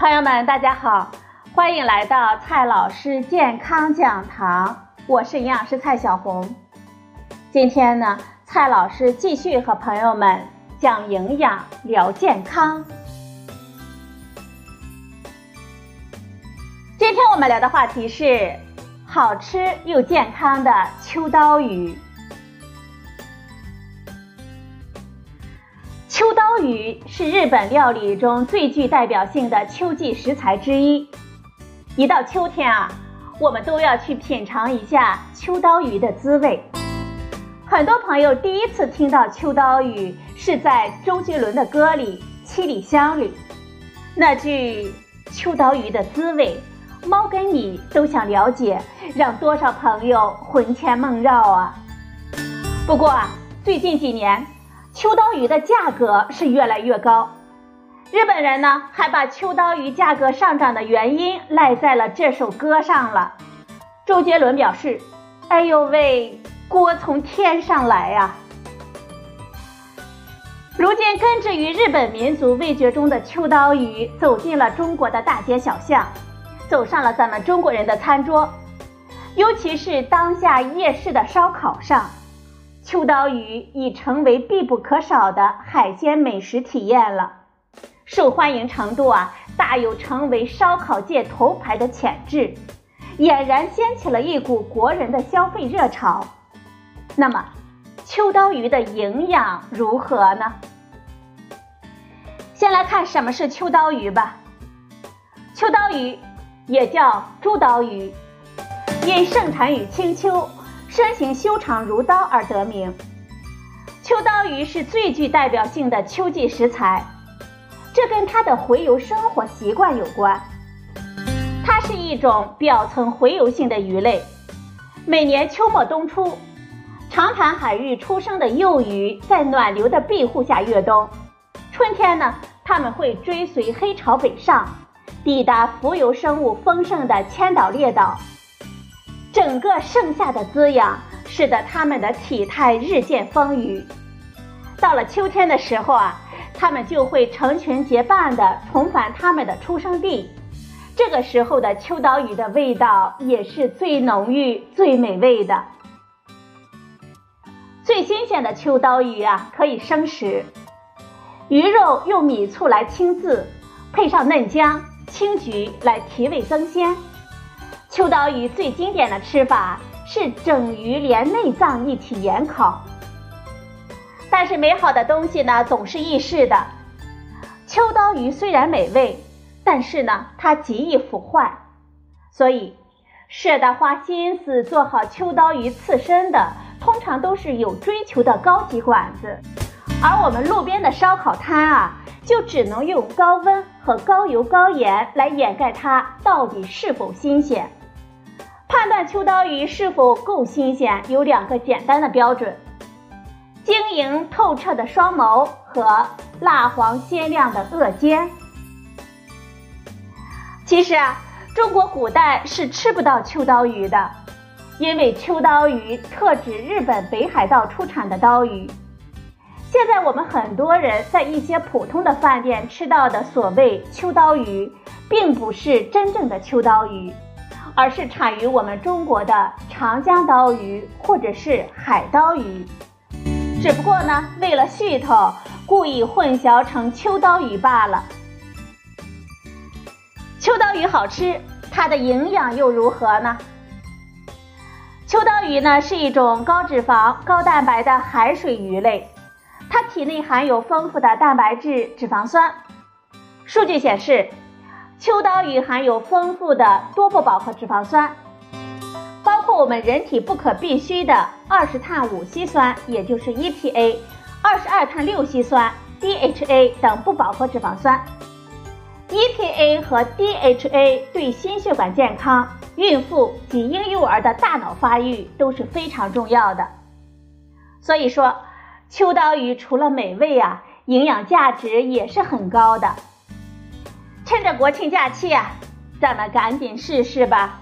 朋友们，大家好，欢迎来到蔡老师健康讲堂，我是营养师蔡小红。今天呢，蔡老师继续和朋友们讲营养、聊健康。今天我们聊的话题是好吃又健康的秋刀鱼。鱼是日本料理中最具代表性的秋季食材之一。一到秋天啊，我们都要去品尝一下秋刀鱼的滋味。很多朋友第一次听到秋刀鱼是在周杰伦的歌里《七里香》里，那句“秋刀鱼的滋味，猫跟你都想了解”，让多少朋友魂牵梦绕啊！不过啊，最近几年。秋刀鱼的价格是越来越高，日本人呢还把秋刀鱼价格上涨的原因赖在了这首歌上了。周杰伦表示：“哎呦喂，锅从天上来呀！”如今根植于日本民族味觉中的秋刀鱼走进了中国的大街小巷，走上了咱们中国人的餐桌，尤其是当下夜市的烧烤上。秋刀鱼已成为必不可少的海鲜美食体验了，受欢迎程度啊，大有成为烧烤界头牌的潜质，俨然掀起了一股国人的消费热潮。那么，秋刀鱼的营养如何呢？先来看什么是秋刀鱼吧。秋刀鱼也叫猪刀鱼，因盛产于青丘。身形修长如刀而得名。秋刀鱼是最具代表性的秋季食材，这跟它的洄游生活习惯有关。它是一种表层洄游性的鱼类，每年秋末冬初，长潭海域出生的幼鱼在暖流的庇护下越冬。春天呢，它们会追随黑潮北上，抵达浮游生物丰盛的千岛列岛。整个盛夏的滋养，使得它们的体态日渐丰腴。到了秋天的时候啊，它们就会成群结伴地重返它们的出生地。这个时候的秋刀鱼的味道也是最浓郁、最美味的。最新鲜的秋刀鱼啊，可以生食。鱼肉用米醋来清渍，配上嫩姜、青桔来提味增鲜。秋刀鱼最经典的吃法是整鱼连内脏一起盐烤。但是美好的东西呢，总是易逝的。秋刀鱼虽然美味，但是呢，它极易腐坏。所以，舍得花心思做好秋刀鱼刺身的，通常都是有追求的高级馆子。而我们路边的烧烤摊啊，就只能用高温和高油高盐来掩盖它到底是否新鲜。秋刀鱼是否够新鲜，有两个简单的标准：晶莹透彻的双眸和蜡黄鲜亮的颚尖。其实啊，中国古代是吃不到秋刀鱼的，因为秋刀鱼特指日本北海道出产的刀鱼。现在我们很多人在一些普通的饭店吃到的所谓秋刀鱼，并不是真正的秋刀鱼。而是产于我们中国的长江刀鱼或者是海刀鱼，只不过呢，为了噱头，故意混淆成秋刀鱼罢了。秋刀鱼好吃，它的营养又如何呢？秋刀鱼呢是一种高脂肪、高蛋白的海水鱼类，它体内含有丰富的蛋白质、脂肪酸。数据显示。秋刀鱼含有丰富的多不饱和脂肪酸，包括我们人体不可必需的二十碳五烯酸，也就是 EPA，二十二碳六烯酸 DHA 等不饱和脂肪酸。EPA 和 DHA 对心血管健康、孕妇及婴幼儿的大脑发育都是非常重要的。所以说，秋刀鱼除了美味啊，营养价值也是很高的。趁着国庆假期啊，咱们赶紧试试吧。